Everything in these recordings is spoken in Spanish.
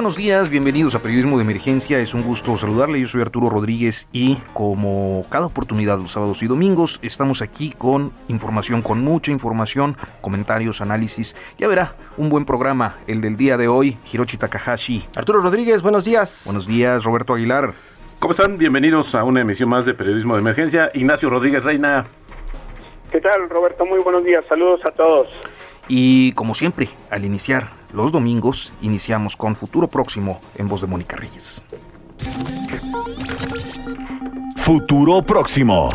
Buenos días, bienvenidos a Periodismo de Emergencia. Es un gusto saludarle. Yo soy Arturo Rodríguez y como cada oportunidad los sábados y domingos estamos aquí con información, con mucha información, comentarios, análisis. Ya verá, un buen programa el del día de hoy. Hiroshi Takahashi. Arturo Rodríguez, buenos días. Buenos días, Roberto Aguilar. ¿Cómo están? Bienvenidos a una emisión más de Periodismo de Emergencia. Ignacio Rodríguez Reina. ¿Qué tal, Roberto? Muy buenos días. Saludos a todos. Y como siempre, al iniciar los domingos, iniciamos con Futuro Próximo en voz de Mónica Reyes. Futuro próximo.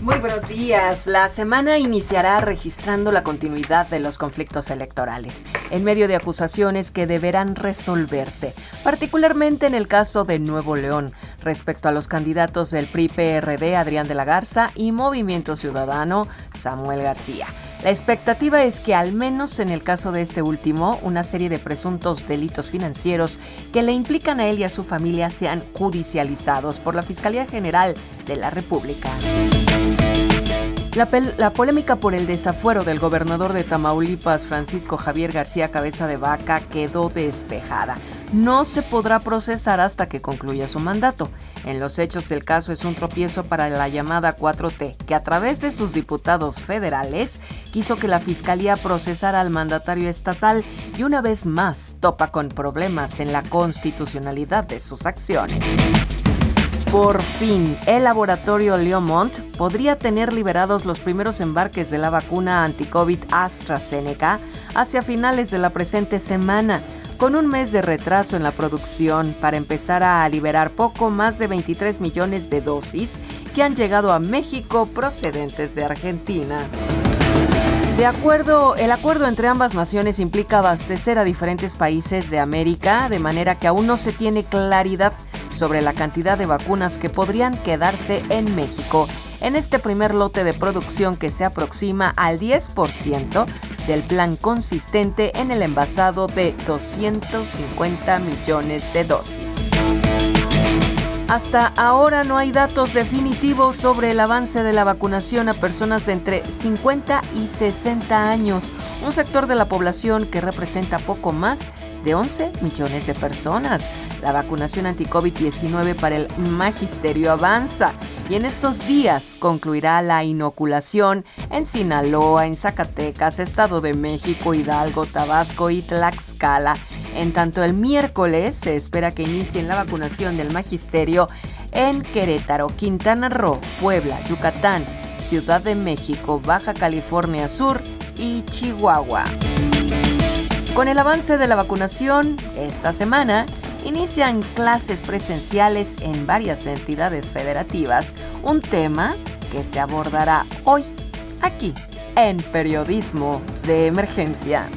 Muy buenos días. La semana iniciará registrando la continuidad de los conflictos electorales, en medio de acusaciones que deberán resolverse, particularmente en el caso de Nuevo León, respecto a los candidatos del PRI-PRD Adrián de la Garza y Movimiento Ciudadano Samuel García. La expectativa es que al menos en el caso de este último, una serie de presuntos delitos financieros que le implican a él y a su familia sean judicializados por la Fiscalía General de la República. La, la, polémica por el desafuero del gobernador de Tamaulipas, Francisco Javier García Cabeza de Vaca, quedó despejada. No se podrá procesar hasta que concluya su mandato. En los hechos, el caso es un tropiezo para la llamada 4T, que a través de sus diputados federales quiso que la Fiscalía procesara al mandatario estatal y una vez más topa con problemas en la constitucionalidad de sus acciones. Por fin, el laboratorio Leomont podría tener liberados los primeros embarques de la vacuna anti-COVID AstraZeneca hacia finales de la presente semana, con un mes de retraso en la producción para empezar a liberar poco más de 23 millones de dosis que han llegado a México procedentes de Argentina. De acuerdo, el acuerdo entre ambas naciones implica abastecer a diferentes países de América, de manera que aún no se tiene claridad sobre la cantidad de vacunas que podrían quedarse en México en este primer lote de producción que se aproxima al 10% del plan consistente en el envasado de 250 millones de dosis. Hasta ahora no hay datos definitivos sobre el avance de la vacunación a personas de entre 50 y 60 años, un sector de la población que representa poco más de 11 millones de personas. La vacunación anti-COVID-19 para el magisterio avanza y en estos días concluirá la inoculación en Sinaloa, en Zacatecas, Estado de México, Hidalgo, Tabasco y Tlaxcala. En tanto, el miércoles se espera que inicien la vacunación del magisterio en Querétaro, Quintana Roo, Puebla, Yucatán, Ciudad de México, Baja California Sur y Chihuahua. Con el avance de la vacunación, esta semana inician clases presenciales en varias entidades federativas, un tema que se abordará hoy aquí en Periodismo de Emergencia.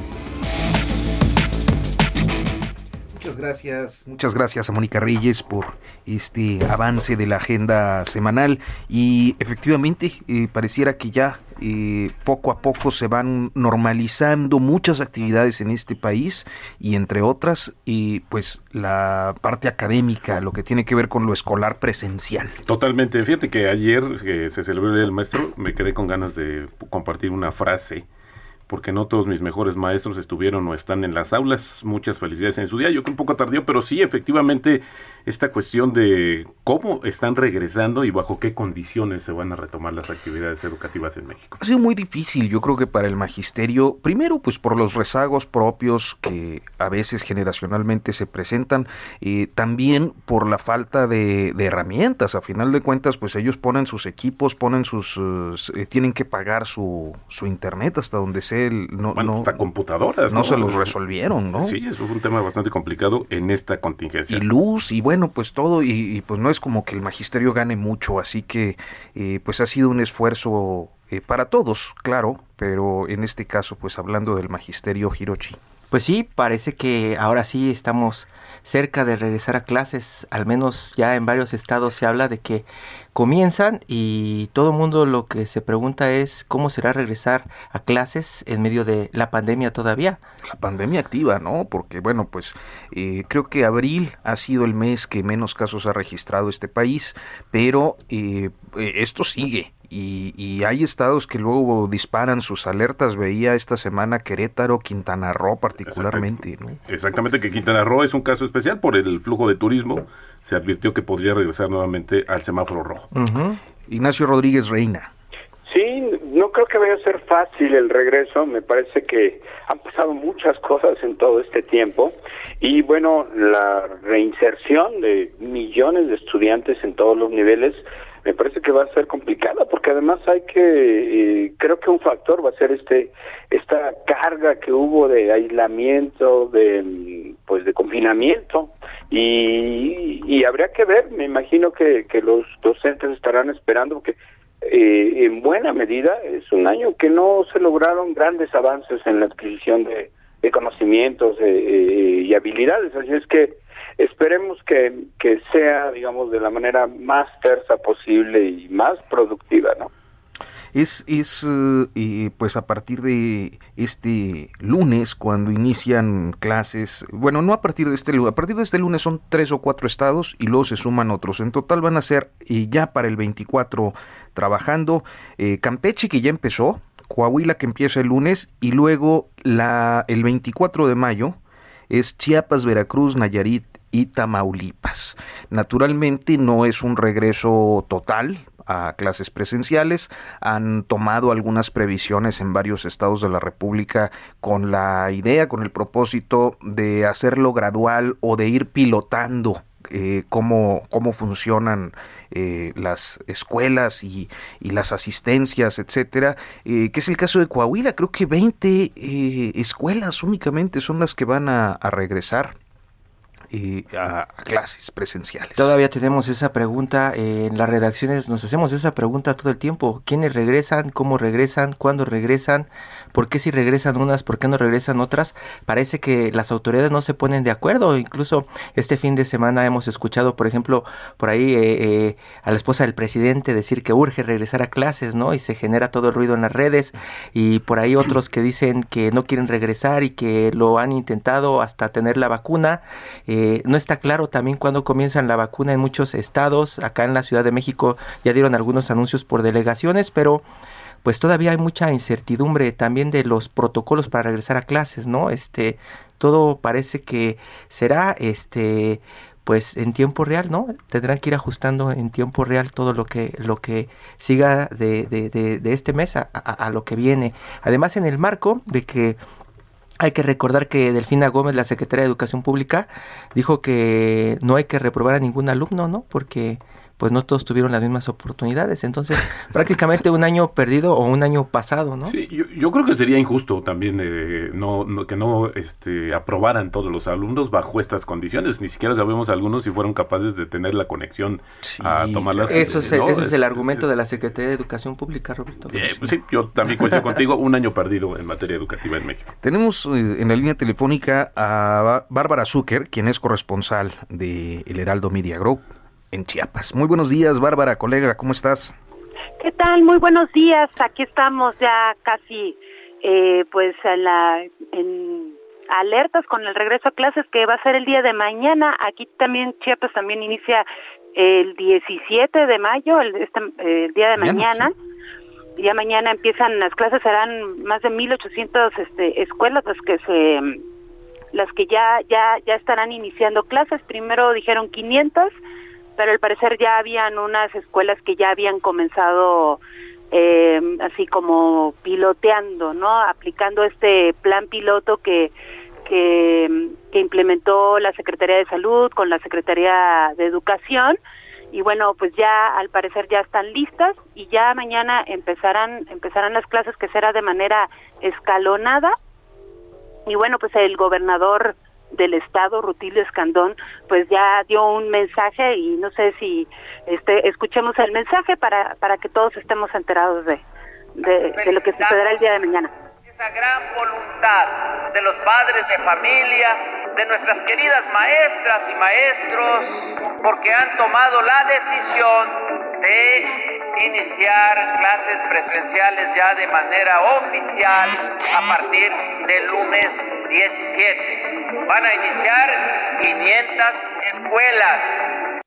Muchas gracias, muchas gracias a Mónica Reyes por este avance de la agenda semanal. Y efectivamente eh, pareciera que ya eh, poco a poco se van normalizando muchas actividades en este país y entre otras y pues la parte académica, lo que tiene que ver con lo escolar presencial. Totalmente, fíjate que ayer que se celebró el maestro. Me quedé con ganas de compartir una frase porque no todos mis mejores maestros estuvieron o están en las aulas. Muchas felicidades en su día. Yo creo un poco tardío, pero sí, efectivamente, esta cuestión de cómo están regresando y bajo qué condiciones se van a retomar las actividades educativas en México. Ha sido muy difícil, yo creo que para el magisterio, primero pues por los rezagos propios que a veces generacionalmente se presentan, y también por la falta de, herramientas. A final de cuentas, pues ellos ponen sus equipos, ponen sus, eh, tienen que pagar su, su internet hasta donde no, bueno, computadoras. No, se los resolvieron, ¿no? Sí, eso fue un tema bastante complicado en esta contingencia. Y luz y bueno, pues todo y, pues no es como que el magisterio gane mucho, así que eh, pues ha sido un esfuerzo eh, para todos, claro, pero en este caso pues hablando del magisterio Hirochi. Pues sí, parece que ahora sí estamos cerca de regresar a clases, al menos ya en varios estados se habla de que comienzan y todo el mundo lo que se pregunta es cómo será regresar a clases en medio de la pandemia todavía. La pandemia activa, ¿no? Porque bueno, pues eh, creo que abril ha sido el mes que menos casos ha registrado este país, pero eh, eh, esto sigue y, hay estados que luego disparan sus alertas. Veía esta semana Querétaro, Quintana Roo particularmente. ¿no? Exactamente, que Quintana Roo es un caso especial por el flujo de turismo. Se advirtió que podría regresar nuevamente al semáforo rojo. Ignacio Rodríguez Reina. Sí, no creo que vaya a ser fácil el regreso. Me parece que han pasado muchas cosas en todo este tiempo. Y bueno, la reinserción de millones de estudiantes en todos los niveles me parece que va a ser complicada porque además hay que eh, creo que un factor va a ser este esta carga que hubo de aislamiento de pues de confinamiento. Y, y habría que ver me imagino que, que los docentes estarán esperando que eh, en buena medida es un año que no se lograron grandes avances en la adquisición de, conocimientos eh, y habilidades. Así es que esperemos que, que sea, digamos, de la manera más tersa posible y más productiva, ¿no? Es, es eh, pues a partir de este lunes cuando inician clases, bueno, no a partir de este lunes, a partir de este lunes son tres o cuatro estados y luego se suman otros. En total van a ser eh, ya para el 24 trabajando eh, Campeche que ya empezó, Coahuila que empieza el lunes y luego la, el 24 de mayo es Chiapas, Veracruz, Nayarit y Tamaulipas. Naturalmente no es un regreso total a clases presenciales. Han tomado algunas previsiones en varios estados de la República con la idea, con el propósito de hacerlo gradual o de ir pilotando eh, cómo, cómo funcionan eh, las escuelas y, las asistencias, etcétera, eh, que es el caso de Coahuila. Creo que 20 escuelas únicamente son las que van a regresar y a, clases presenciales. Todavía tenemos esa pregunta en las redacciones, nos hacemos esa pregunta todo el tiempo. ¿Quiénes regresan? ¿Cómo regresan? ¿Cuándo regresan? ¿Por qué si regresan unas? ¿Por qué no regresan otras? Parece que las autoridades no se ponen de acuerdo. Incluso este fin de semana hemos escuchado, por ejemplo, por ahí eh, eh, a la esposa del presidente decir que urge regresar a clases, ¿no? Y se genera todo el ruido en las redes. Y por ahí otros que dicen que no quieren regresar y que lo han intentado hasta tener la vacuna. Eh, no está claro también cuándo comienzan la vacuna en muchos estados. Acá en la Ciudad de México ya dieron algunos anuncios por delegaciones, pero pues todavía hay mucha incertidumbre también de los protocolos para regresar a clases, ¿no? Este, todo parece que será este pues en tiempo real, ¿no? Tendrán que ir ajustando en tiempo real todo lo que, lo que siga de, de, de, este mes a, lo que viene. Además, en el marco de que hay que recordar que Delfina Gómez, la secretaria de Educación Pública, dijo que no hay que reprobar a ningún alumno, ¿no? Porque pues no todos tuvieron las mismas oportunidades. Entonces, prácticamente un año perdido o un año pasado, ¿no? Sí, yo, creo que sería injusto también eh, no, que no este, aprobaran todos los alumnos bajo estas condiciones. Ni siquiera sabemos algunos si fueron capaces de tener la conexión a tomar las Eso es, ese es, el argumento de la Secretaría de Educación Pública, Roberto. Eh, pues sí, yo también coincido contigo, un año perdido en materia educativa en México. Tenemos eh, en la línea telefónica a Bárbara Zucker, quien es corresponsal de El Heraldo Media Group en Chiapas. Muy buenos días, Bárbara, colega, ¿cómo estás? ¿Qué tal? Muy buenos días. Aquí estamos ya casi, eh, pues, en, la, en alertas con el regreso a clases que va a ser el día de mañana. Aquí también Chiapas también inicia el 17 de mayo, el, este, el día de mañana. ya mañana empiezan las clases, serán más de 1800 este, escuelas las que se las que ya ya ya estarán iniciando clases. Primero dijeron 500, pero al parecer ya habían unas escuelas que ya habían comenzado eh, así como piloteando, ¿no? Aplicando este plan piloto que que, que implementó la Secretaría de Salud con la Secretaría de Educación y bueno pues ya al parecer ya están listas y ya mañana empezarán empezarán las clases que será de manera escalonada y bueno pues el gobernador del estado Rutilio Escandón pues ya dio un mensaje y no sé si este escuchemos el mensaje para para que todos estemos enterados de de, de lo que sucederá el día de mañana. Esa gran voluntad de los padres de familia, de nuestras queridas maestras y maestros, porque han tomado la decisión de iniciar clases presenciales ya de manera oficial a partir del lunes 17. Van a iniciar 500 escuelas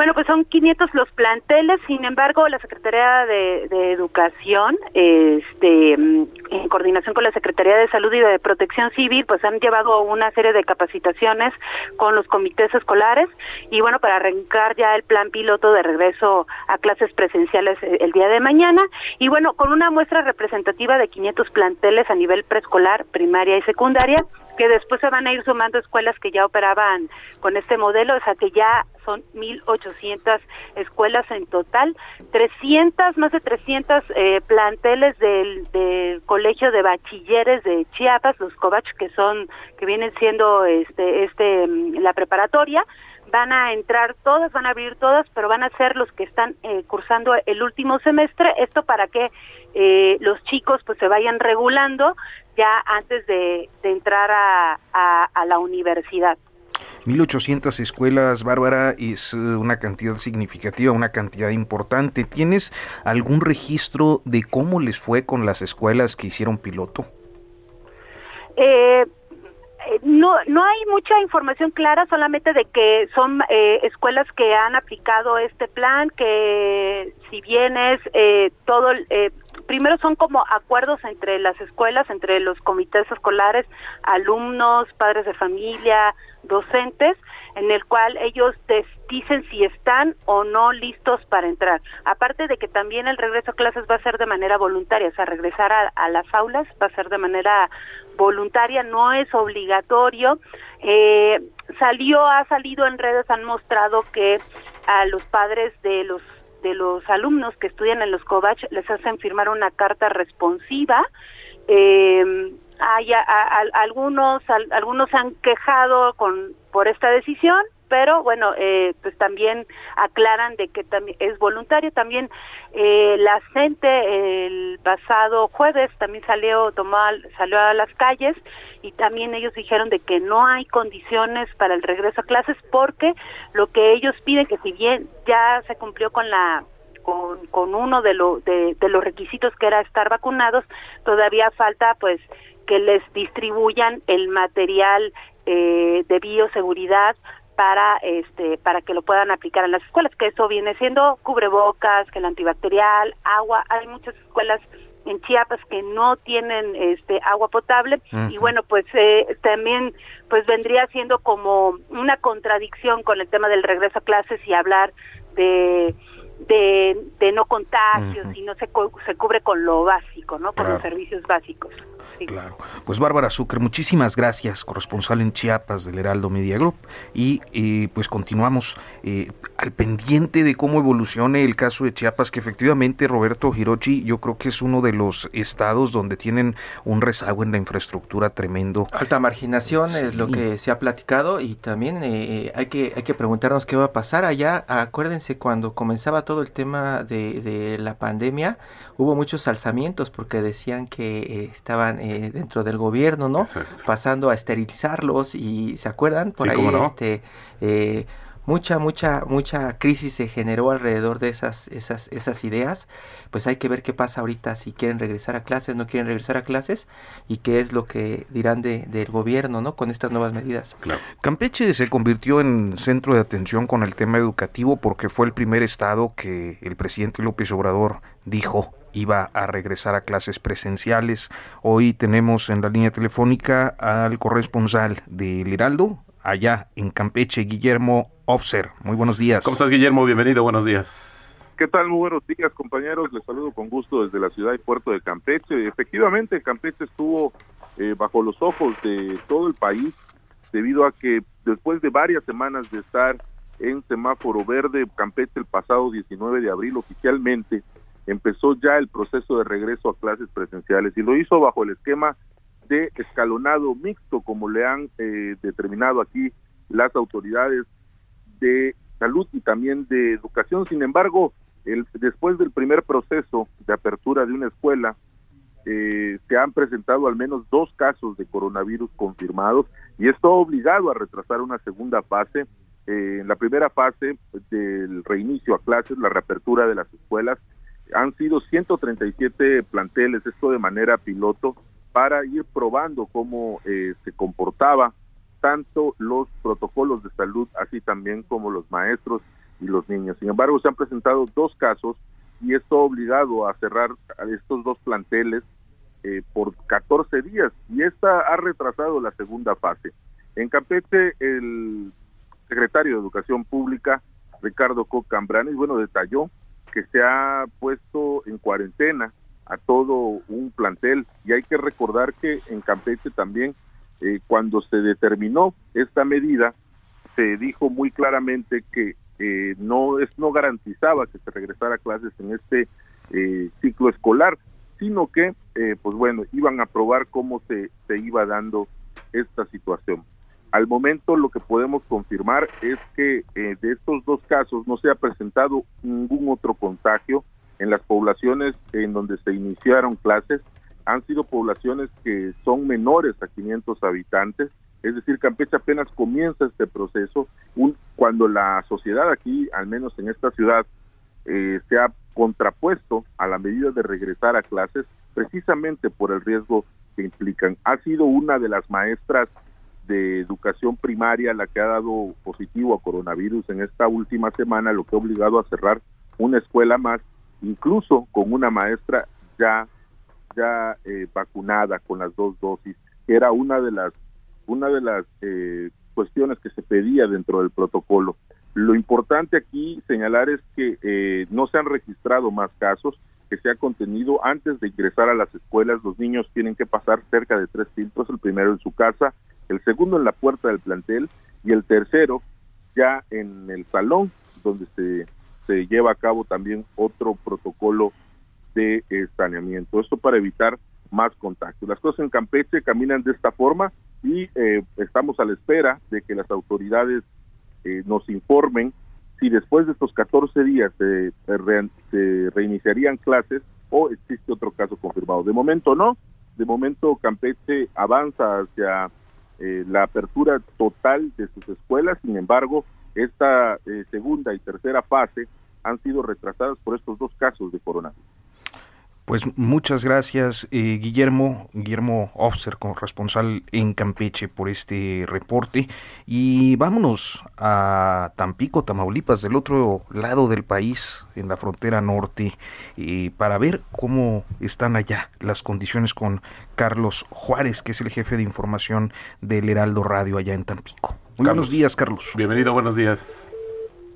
Bueno, pues son 500 los planteles, sin embargo, la Secretaría de, Educación, este, en coordinación con la Secretaría de Salud y de Protección Civil, pues han llevado una serie de capacitaciones con los comités escolares y bueno, para arrancar ya el plan piloto de regreso a clases presenciales eh, el día de mañana. Y bueno, con una muestra representativa de 500 planteles a nivel preescolar, primaria y secundaria que después se van a ir sumando escuelas que ya operaban con este modelo, o sea que ya son 1.800 escuelas en total, 300, más de 300 eh, planteles del, del, Colegio de Bachilleres de Chiapas, los COVACH, que son, que vienen siendo este, este, mm, la preparatoria, van a entrar todas, van a abrir todas, pero van a ser los que están eh, cursando el último semestre, esto para que eh, los chicos pues se vayan regulando ya antes de, entrar a, a, la universidad. 1.800 escuelas, Bárbara, es eh, una cantidad significativa, una cantidad importante. ¿Tienes algún registro de cómo les fue con las escuelas que hicieron piloto? Eh, no, no hay mucha información clara, solamente de que son eh, escuelas que han aplicado este plan, que si bien es eh, todo, eh, primero son como acuerdos entre las escuelas, entre los comités escolares, alumnos, padres de familia, docentes, en el cual ellos dicen si están o no listos para entrar. Aparte de que también el regreso a clases va a ser de manera voluntaria, o sea, regresar a, las aulas va a ser de manera voluntaria, no es obligatorio. Eh, salió, ha salido en redes, han mostrado que a los padres de los de los alumnos que estudian en los COVACH les hacen firmar una carta responsiva. Eh, hay algunos algunos han quejado con por esta decisión pero bueno eh, pues también aclaran de que también es voluntario. También eh, la gente el pasado jueves también salió tomó salió a las calles y también ellos dijeron de que no hay condiciones para el regreso a clases porque lo que ellos piden que si bien ya se cumplió con la con, uno de, lo, de los requisitos que era estar vacunados, todavía falta pues que les distribuyan el material eh, de bioseguridad para este para que lo puedan aplicar en las escuelas que eso viene siendo cubrebocas que el antibacterial agua. Hay muchas escuelas en Chiapas que no tienen este agua potable. Y bueno pues eh, también pues vendría siendo como una contradicción con el tema del regreso a clases y hablar de de, de no contagios y no se, se cubre con lo básico, ¿no? Con los servicios básicos. Claro. Pues Bárbara Zucker, muchísimas gracias, corresponsal en Chiapas del Heraldo Media Group. Y eh, pues continuamos eh, al pendiente de cómo evolucione el caso de Chiapas, que efectivamente Roberto Hirochi, yo creo que es uno de los estados donde tienen un rezago en la infraestructura tremendo. Alta marginación es lo que se ha platicado y también eh, hay, que, hay que preguntarnos qué va a pasar allá. Acuérdense cuando comenzaba todo el tema de, de la pandemia, hubo muchos alzamientos porque decían que estaban eh, dentro del gobierno, ¿no? Pasando a esterilizarlos y, ¿se acuerdan? Por ahí, este, eh, mucha, mucha, mucha crisis se generó alrededor de esas, esas, esas ideas. Pues hay que ver qué pasa ahorita, si quieren regresar a clases, no quieren regresar a clases, y qué es lo que dirán de, del gobierno, ¿no? Con estas nuevas medidas. Campeche se convirtió en centro de atención con el tema educativo porque fue el primer estado que el presidente López Obrador dijo iba a regresar a clases presenciales. Hoy tenemos en la línea telefónica al corresponsal del Heraldo, allá en Campeche, Guillermo Ofser. Muy buenos días. ¿Cómo estás, Guillermo? Bienvenido, buenos días. ¿Qué tal? Muy buenos días, compañeros. Les saludo con gusto desde la ciudad y puerto de Campeche. Efectivamente, Campeche estuvo eh, bajo los ojos de todo el país debido a que después de varias semanas de estar en semáforo verde, Campeche el pasado 19 de abril oficialmente empezó ya el proceso de regreso a clases presenciales y lo hizo bajo el esquema de escalonado mixto, como le han eh, determinado aquí las autoridades de salud y también de educación. Sin embargo, el, después del primer proceso de apertura de una escuela, eh, se han presentado al menos dos casos de coronavirus confirmados y esto ha obligado a retrasar una segunda fase. Eh, en la primera fase del reinicio a clases, la reapertura de las escuelas, han sido 137 planteles, esto de manera piloto, para ir probando cómo eh, se comportaba tanto los protocolos de salud, así también como los maestros y los niños. Sin embargo, se han presentado dos casos y esto ha obligado a cerrar estos dos planteles eh, por 14 días y esta ha retrasado la segunda fase. En Campeche, el secretario de Educación Pública, Ricardo Cocambranes, bueno, detalló que se ha puesto en cuarentena a todo un plantel. Y hay que recordar que en Campeche también eh, cuando se determinó esta medida se dijo muy claramente que eh, no es no garantizaba que se regresara a clases en este eh, ciclo escolar sino que pues bueno iban a probar cómo se, se iba dando esta situación. Al momento lo que podemos confirmar es que eh, de estos dos casos no se ha presentado ningún otro contagio en las poblaciones en donde se iniciaron clases. Han sido poblaciones que son menores a 500 habitantes, es decir, Campeche apenas comienza este proceso un, cuando la sociedad aquí, al menos en esta ciudad, eh, se ha contrapuesto a la medida de regresar a clases precisamente por el riesgo que implican. Ha sido una de las maestras de educación primaria la que ha dado positivo a coronavirus en esta última semana, lo que ha obligado a cerrar una escuela más, incluso con una maestra ya ya eh, vacunada con las dos dosis, era una de las una de las eh, cuestiones que se pedía dentro del protocolo. Lo importante aquí señalar es que eh, no se han registrado más casos, que se ha contenido antes de ingresar a las escuelas. Los niños tienen que pasar cerca de tres filtros, el primero en su casa, el segundo en la puerta del plantel y el tercero ya en el salón donde se, se lleva a cabo también otro protocolo de saneamiento. Esto para evitar más contactos. Las cosas en Campeche caminan de esta forma y eh, estamos a la espera de que las autoridades eh, nos informen si después de estos 14 días se, se reiniciarían clases o existe otro caso confirmado. De momento no, de momento Campeche avanza hacia eh, la apertura total de sus escuelas, sin embargo, esta eh, segunda y tercera fase han sido retrasadas por estos dos casos de coronavirus. Pues muchas gracias, eh, Guillermo, Guillermo Officer, corresponsal en Campeche, por este reporte. Y vámonos a Tampico, Tamaulipas, del otro lado del país, en la frontera norte, eh, para ver cómo están allá las condiciones con Carlos Juárez, que es el jefe de información del Heraldo Radio allá en Tampico. Muy buenos días, Carlos. Bienvenido, buenos días.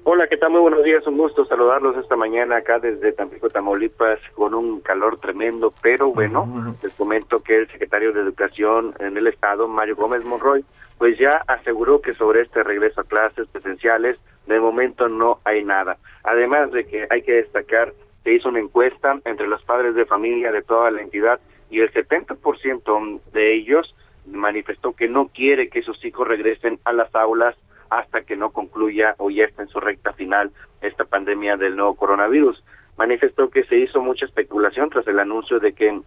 Hola, ¿qué tal? Muy buenos días, un gusto saludarlos esta mañana acá desde Tampico, Tamaulipas, con un calor tremendo, pero bueno, les comento que el secretario de Educación en el Estado, Mario Gómez Monroy, pues ya aseguró que sobre este regreso a clases presenciales, de momento no hay nada. Además de que hay que destacar, se hizo una encuesta entre los padres de familia de toda la entidad y el 70% de ellos manifestó que no quiere que sus hijos regresen a las aulas hasta que no concluya o ya está en su recta final esta pandemia del nuevo coronavirus. Manifestó que se hizo mucha especulación tras el anuncio de que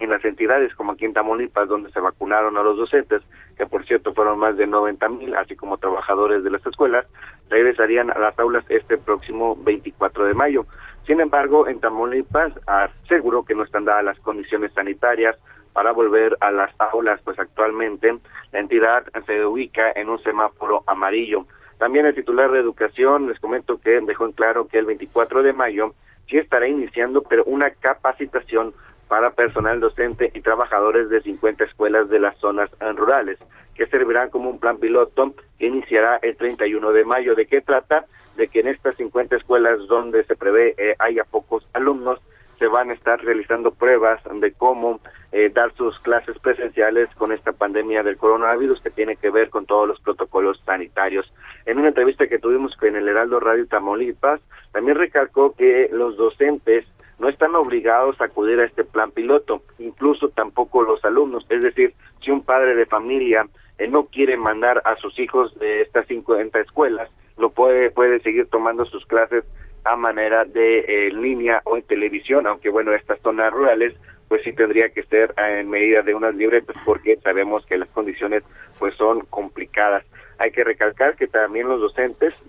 en las entidades como aquí en Tamaulipas, donde se vacunaron a los docentes, que por cierto fueron más de 90 mil, así como trabajadores de las escuelas, regresarían a las aulas este próximo 24 de mayo. Sin embargo, en Tamaulipas aseguró que no están dadas las condiciones sanitarias para volver a las aulas, pues actualmente la entidad se ubica en un semáforo amarillo. También el titular de Educación les comento que dejó en claro que el 24 de mayo sí estará iniciando, pero una capacitación para personal docente y trabajadores de 50 escuelas de las zonas rurales, que servirán como un plan piloto que iniciará el 31 de mayo. ¿De qué trata? De que en estas 50 escuelas donde se prevé eh, haya pocos alumnos, se van a estar realizando pruebas de cómo eh, dar sus clases presenciales con esta pandemia del coronavirus que tiene que ver con todos los protocolos sanitarios. En una entrevista que tuvimos con el Heraldo Radio Tamaulipas, también recalcó que los docentes no están obligados a acudir a este plan piloto, incluso tampoco los alumnos. Es decir, si un padre de familia eh, no quiere mandar a sus hijos de estas 50 escuelas, lo puede, puede seguir tomando sus clases a manera de eh, línea o en televisión, aunque bueno, estas zonas rurales pues sí tendría que ser en medida de unas libretas porque sabemos que las condiciones pues son complicadas. Hay que recalcar que también los docentes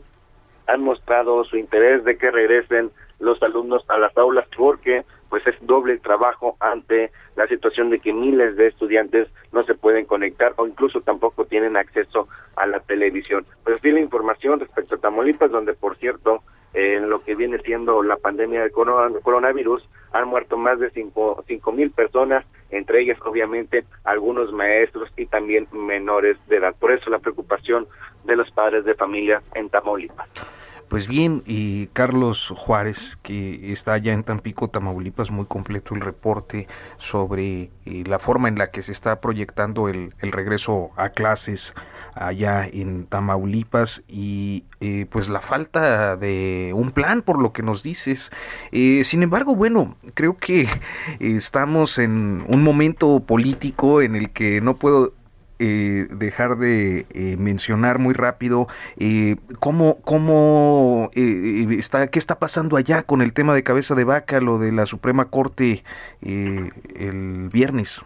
han mostrado su interés de que regresen los alumnos a las aulas porque pues es doble trabajo ante la situación de que miles de estudiantes no se pueden conectar o incluso tampoco tienen acceso a la televisión. Pues así la información respecto a Tamaulipas, donde por cierto, en lo que viene siendo la pandemia del coronavirus, han muerto más de cinco mil personas, entre ellas obviamente algunos maestros y también menores de edad. Por eso la preocupación de los padres de familia en Tamaulipas. Pues bien, y Carlos Juárez, que está allá en Tampico, Tamaulipas, muy completo el reporte sobre eh, la forma en la que se está proyectando el, regreso a clases allá en Tamaulipas y eh, pues la falta de un plan por lo que nos dices. Eh, sin embargo, bueno, creo que estamos en un momento político en el que no puedo eh, dejar de eh, mencionar muy rápido eh, cómo, cómo eh, está, qué está pasando allá con el tema de cabeza de vaca, lo de la Suprema Corte el viernes.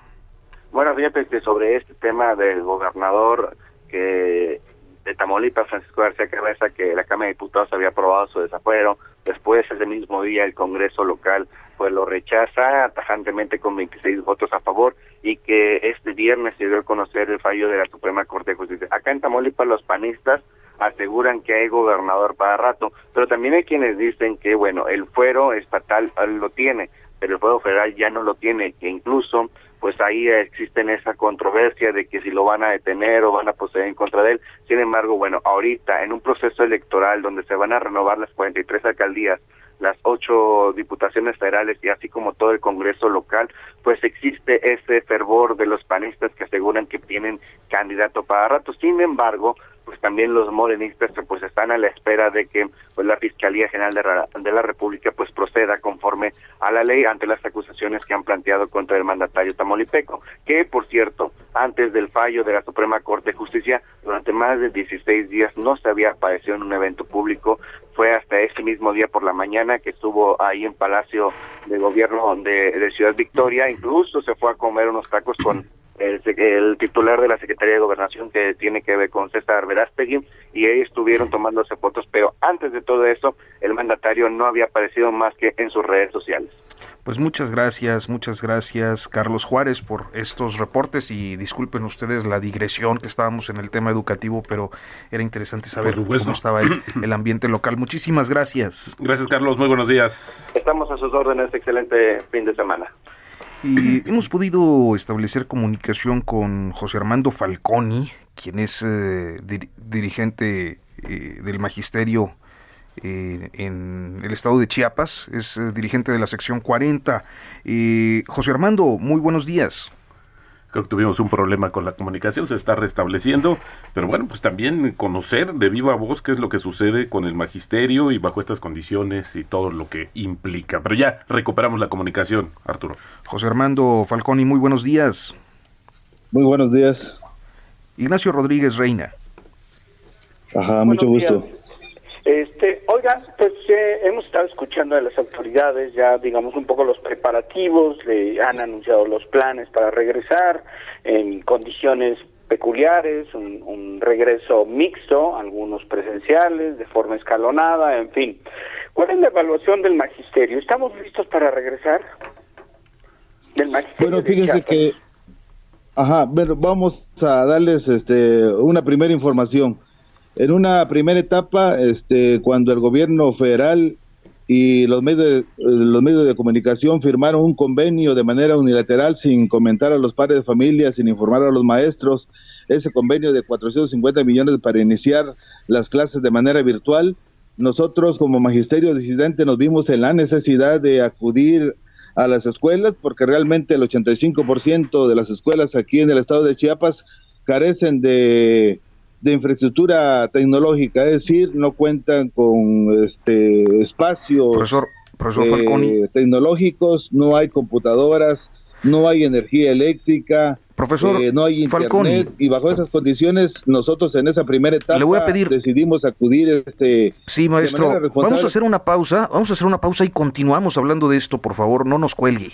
Bueno, fíjate que sobre este tema del gobernador que de Tamaulipas, Francisco García Cabeza, que la Cámara de Diputados había aprobado su desafuero, después ese mismo día el Congreso local pues lo rechaza tajantemente con 26 votos a favor y que este viernes se dio a conocer el fallo de la Suprema Corte de Justicia. Acá en Tamaulipas los panistas aseguran que hay gobernador para rato, pero también hay quienes dicen que, bueno, el fuero estatal lo tiene, pero el fuero federal ya no lo tiene, que incluso pues ahí existen esa controversia de que si lo van a detener o van a proceder en contra de él. Sin embargo, bueno, ahorita en un proceso electoral donde se van a renovar las 43 alcaldías las ocho diputaciones federales y así como todo el Congreso local, pues existe ese fervor de los panistas que aseguran que tienen candidato para rato. Sin embargo, pues también los morenistas pues están a la espera de que pues la Fiscalía General de la, de la República pues proceda conforme a la ley ante las acusaciones que han planteado contra el mandatario tamaulipeco, que por cierto, antes del fallo de la Suprema Corte de Justicia, durante más de 16 días no se había aparecido en un evento público, fue hasta ese mismo día por la mañana que estuvo ahí en Palacio de Gobierno de Ciudad Victoria, incluso se fue a comer unos tacos con el, titular de la Secretaría de Gobernación que tiene que ver con César Verástegui y ellos estuvieron tomándose fotos, pero antes de todo eso el mandatario no había aparecido más que en sus redes sociales. Pues muchas gracias, muchas gracias Carlos Juárez por estos reportes y disculpen ustedes la digresión que estábamos en el tema educativo, pero era interesante saber cómo estaba el, el, ambiente local. Muchísimas gracias. Gracias Carlos, muy buenos días. Estamos a sus órdenes, excelente fin de semana. Y hemos podido establecer comunicación con José Armando Falconi, quien es eh, dirigente eh, del magisterio eh, en el estado de Chiapas, es dirigente de la sección 40. José Armando, muy buenos días. Creo que tuvimos un problema con la comunicación, se está restableciendo, pero bueno, pues también conocer de viva voz qué es lo que sucede con el magisterio y bajo estas condiciones y todo lo que implica. Pero ya recuperamos la comunicación, Arturo. José Armando Falconi, muy buenos días. Muy buenos días. Ignacio Rodríguez Reina. Ajá, mucho gusto. Este, oiga, pues eh, hemos estado escuchando de las autoridades ya, digamos, un poco los preparativos, le han anunciado los planes para regresar en condiciones peculiares, un, un regreso mixto, algunos presenciales, de forma escalonada, en fin. ¿Cuál es la evaluación del magisterio? ¿Estamos listos para regresar? Del magisterio bueno, fíjense que, ajá, bueno, vamos a darles este, una primera información. En una primera etapa, este, cuando el gobierno federal y los medios, de, los medios de comunicación firmaron un convenio de manera unilateral sin comentar a los padres de familia, sin informar a los maestros, ese convenio de 450 millones para iniciar las clases de manera virtual. Nosotros como magisterio disidente nos vimos en la necesidad de acudir a las escuelas porque realmente el 85% de las escuelas aquí en el estado de Chiapas carecen de de infraestructura tecnológica, es decir, no cuentan con este espacios profesor, profesor eh, tecnológicos, no hay computadoras, no hay energía eléctrica, profesor eh, no hay internet y bajo esas condiciones nosotros en esa primera etapa le voy a pedir, decidimos acudir este sí maestro. vamos a hacer una pausa vamos a hacer una pausa y continuamos hablando de esto por favor no nos cuelgue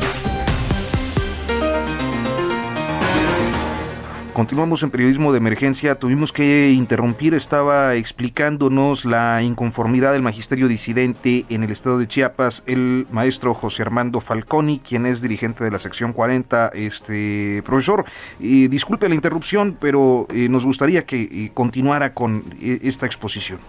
Continuamos en periodismo de emergencia. Tuvimos que interrumpir. Estaba explicándonos la inconformidad del magisterio disidente en el estado de Chiapas, el maestro José Armando Falconi, quien es dirigente de la sección 40. Este profesor, eh, disculpe la interrupción, pero eh, nos gustaría que eh, continuara con esta exposición.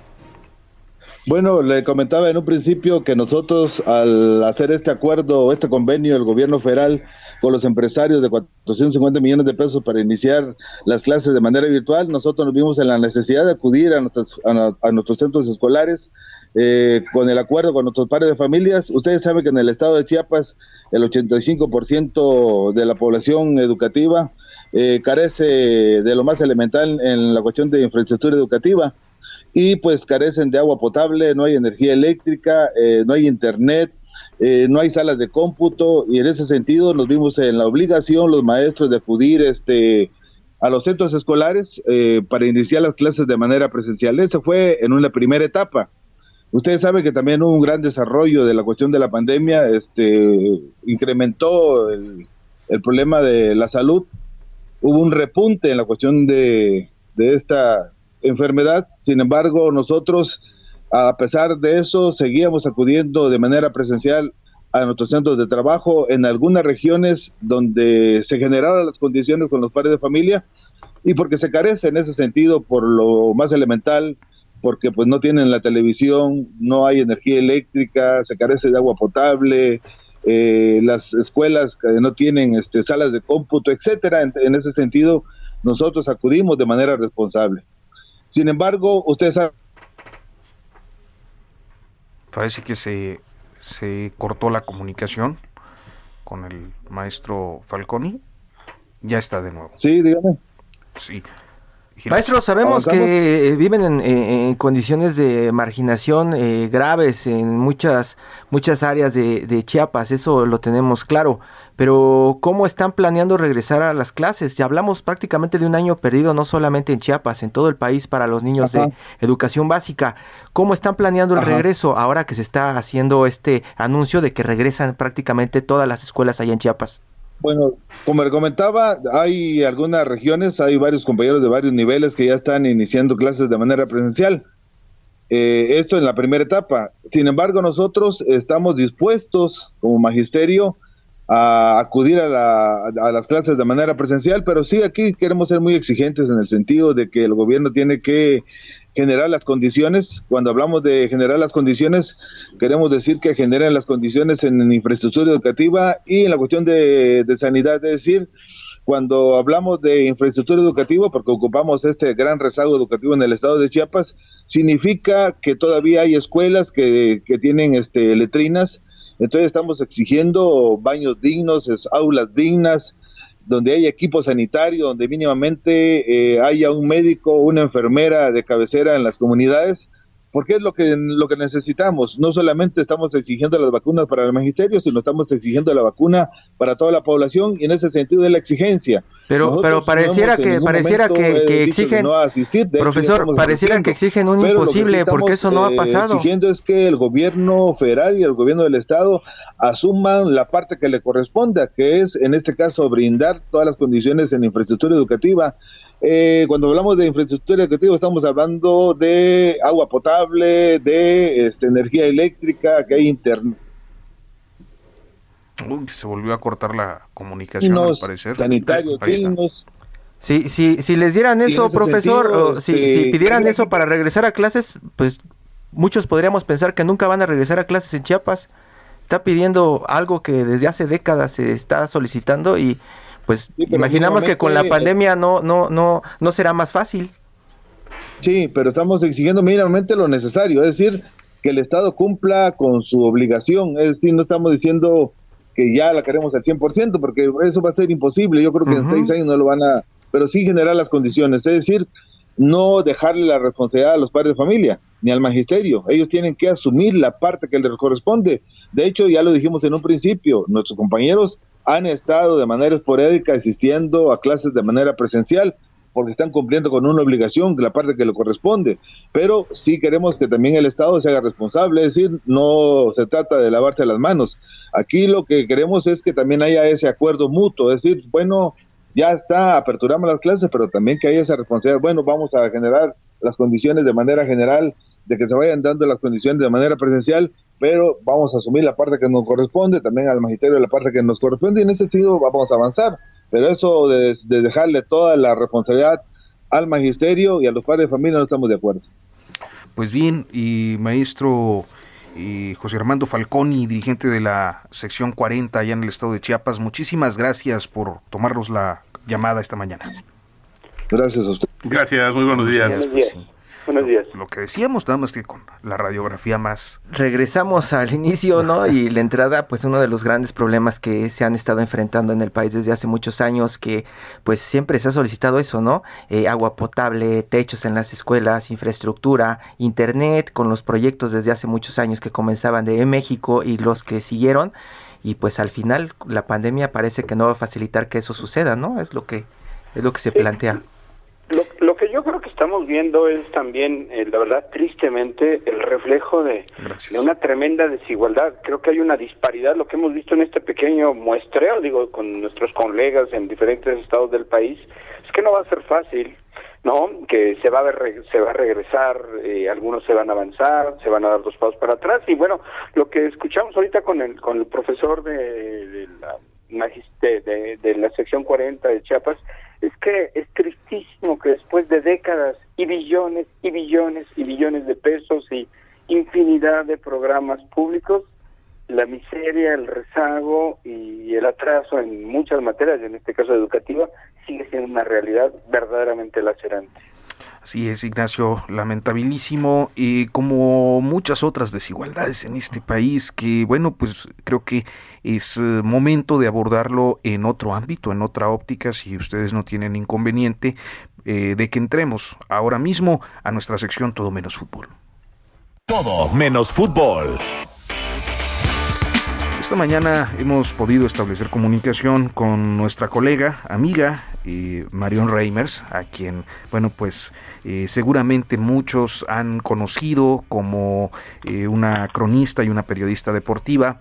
Bueno, le comentaba en un principio que nosotros al hacer este acuerdo, este convenio, el gobierno federal con los empresarios de 450 millones de pesos para iniciar las clases de manera virtual, nosotros nos vimos en la necesidad de acudir a nuestros, a, nuestros centros escolares eh, con el acuerdo con nuestros padres de familias. Ustedes saben que en el estado de Chiapas el 85% de la población educativa eh, carece de lo más elemental en la cuestión de infraestructura educativa y pues carecen de agua potable, no hay energía eléctrica, eh, no hay internet, eh, no hay salas de cómputo y en ese sentido nos vimos en la obligación los maestros de acudir este, a los centros escolares eh, para iniciar las clases de manera presencial. Eso fue en una primera etapa. Ustedes saben que también hubo un gran desarrollo de la cuestión de la pandemia, este, incrementó el, problema de la salud, hubo un repunte en la cuestión de, de esta enfermedad, sin embargo nosotros a pesar de eso, seguíamos acudiendo de manera presencial a nuestros centros de trabajo en algunas regiones donde se generaron las condiciones con los padres de familia y porque se carece en ese sentido por lo más elemental, porque pues no tienen la televisión, no hay energía eléctrica, se carece de agua potable, eh, las escuelas no tienen este, salas de cómputo, etcétera. en, ese sentido, nosotros acudimos de manera responsable. Sin embargo, ustedes saben Parece que se, se cortó la comunicación con el maestro Falconi. Ya está de nuevo. Sí, dígame. Sí. Maestro, sabemos que viven en, condiciones de marginación eh, graves en muchas muchas áreas de, de, Chiapas, eso lo tenemos claro. Pero ¿cómo están planeando regresar a las clases? Ya hablamos prácticamente de un año perdido, no solamente en Chiapas, en todo el país para los niños de educación básica. ¿Cómo están planeando el regreso ahora que se está haciendo este anuncio de que regresan prácticamente todas las escuelas allá en Chiapas? Bueno, como le comentaba, hay algunas regiones, hay varios compañeros de varios niveles que ya están iniciando clases de manera presencial. Eh, esto en la primera etapa. Sin embargo, nosotros estamos dispuestos como magisterio a acudir a, a, las clases de manera presencial, pero sí aquí queremos ser muy exigentes en el sentido de que el gobierno tiene que generar las condiciones. Cuando hablamos de generar las condiciones, queremos decir que generen las condiciones en, infraestructura educativa y en la cuestión de, sanidad. Es decir, cuando hablamos de infraestructura educativa, porque ocupamos este gran rezago educativo en el estado de Chiapas, significa que todavía hay escuelas que, que tienen este, letrinas. Entonces estamos exigiendo baños dignos, aulas dignas, donde haya equipo sanitario, donde mínimamente eh, haya un médico, una enfermera de cabecera en las comunidades, porque es lo que, lo que necesitamos. No solamente estamos exigiendo las vacunas para el magisterio, sino estamos exigiendo la vacuna para toda la población y en ese sentido de la exigencia. Pero, pero pareciera que pareciera que, exigen, profesor, pareciera que exigen un imposible, porque eso no ha eh, pasado. exigiendo es que el gobierno federal y el gobierno del estado asuman la parte que le corresponda, que es en este caso brindar todas las condiciones en infraestructura educativa eh, cuando hablamos de infraestructura educativa estamos hablando de agua potable, de este, energía eléctrica, que hay internet. se volvió a cortar la comunicación, al parecer. Sanitarios, Si, si, si les dieran eso, profesor, si, este, si pidieran eso para regresar a clases, pues muchos podríamos pensar que nunca van a regresar a clases en Chiapas. Está pidiendo algo que desde hace décadas se está solicitando y pues imaginamos que con la pandemia no, no, no, no será más fácil. Sí, pero estamos exigiendo mínimamente lo necesario, es decir, que el Estado cumpla con su obligación, es decir, no estamos diciendo que ya la queremos al 100%, porque eso va a ser imposible, yo creo que en seis años no lo van a, pero sí generar las condiciones, es decir, no dejarle la responsabilidad a los padres de familia, ni al magisterio, ellos tienen que asumir la parte que les corresponde, de hecho ya lo dijimos en un principio, nuestros compañeros han estado de manera esporádica asistiendo a clases de manera presencial porque están cumpliendo con una obligación, la parte que le corresponde, pero sí queremos que también el Estado se haga responsable, es decir, no se trata de lavarse las manos. Aquí lo que queremos es que también haya ese acuerdo mutuo, es decir, bueno, ya está, aperturamos las clases, pero también que haya esa responsabilidad, bueno, vamos a generar las condiciones de manera general, de que se vayan dando las condiciones de manera presencial, pero vamos a asumir la parte que nos corresponde, también al magisterio la parte que nos corresponde, y en ese sentido vamos a avanzar. Pero eso de, dejarle toda la responsabilidad al magisterio y a los padres de familia no estamos de acuerdo. Pues bien, y maestro José Armando Falconi, dirigente de la sección 40 allá en el estado de Chiapas, muchísimas gracias por tomarnos la llamada esta mañana. Gracias a usted. Gracias, muy buenos días. Buenos días. Buenos días. Lo, que decíamos, nada más que con la radiografía más. Regresamos al inicio, ¿no? Y la entrada, pues uno de los grandes problemas que se han estado enfrentando en el país desde hace muchos años, que pues siempre se ha solicitado eso, ¿no? Eh, agua potable, techos en las escuelas, infraestructura, internet, con los proyectos desde hace muchos años que comenzaban de México y los que siguieron. Y pues al final la pandemia parece que no va a facilitar que eso suceda, ¿no? Es lo que es lo que se plantea. Lo, lo, que yo creo que estamos viendo es también, eh, la verdad, tristemente, el reflejo de, de, una tremenda desigualdad. Creo que hay una disparidad, lo que hemos visto en este pequeño muestreo, digo, con nuestros colegas en diferentes estados del país, es que no va a ser fácil, ¿no? Que se va a, ver, se va a regresar, eh, algunos se van a avanzar, se van a dar dos pasos para atrás. Y bueno, lo que escuchamos ahorita con el, con el profesor de, de la, de, de la sección 40 de Chiapas, es que es tristísimo que después de décadas y billones y billones y billones de pesos y infinidad de programas públicos, la miseria, el rezago y el atraso en muchas materias, en este caso educativa, sigue siendo una realidad verdaderamente lacerante. Así es, Ignacio, lamentabilísimo, y como muchas otras desigualdades en este país, que bueno, pues creo que es eh, momento de abordarlo en otro ámbito, en otra óptica, si ustedes no tienen inconveniente, eh, de que entremos ahora mismo a nuestra sección Todo menos fútbol. Todo menos fútbol. Esta mañana hemos podido establecer comunicación con nuestra colega, amiga eh, Marion Reimers, a quien, bueno, pues eh, seguramente muchos han conocido como eh, una cronista y una periodista deportiva,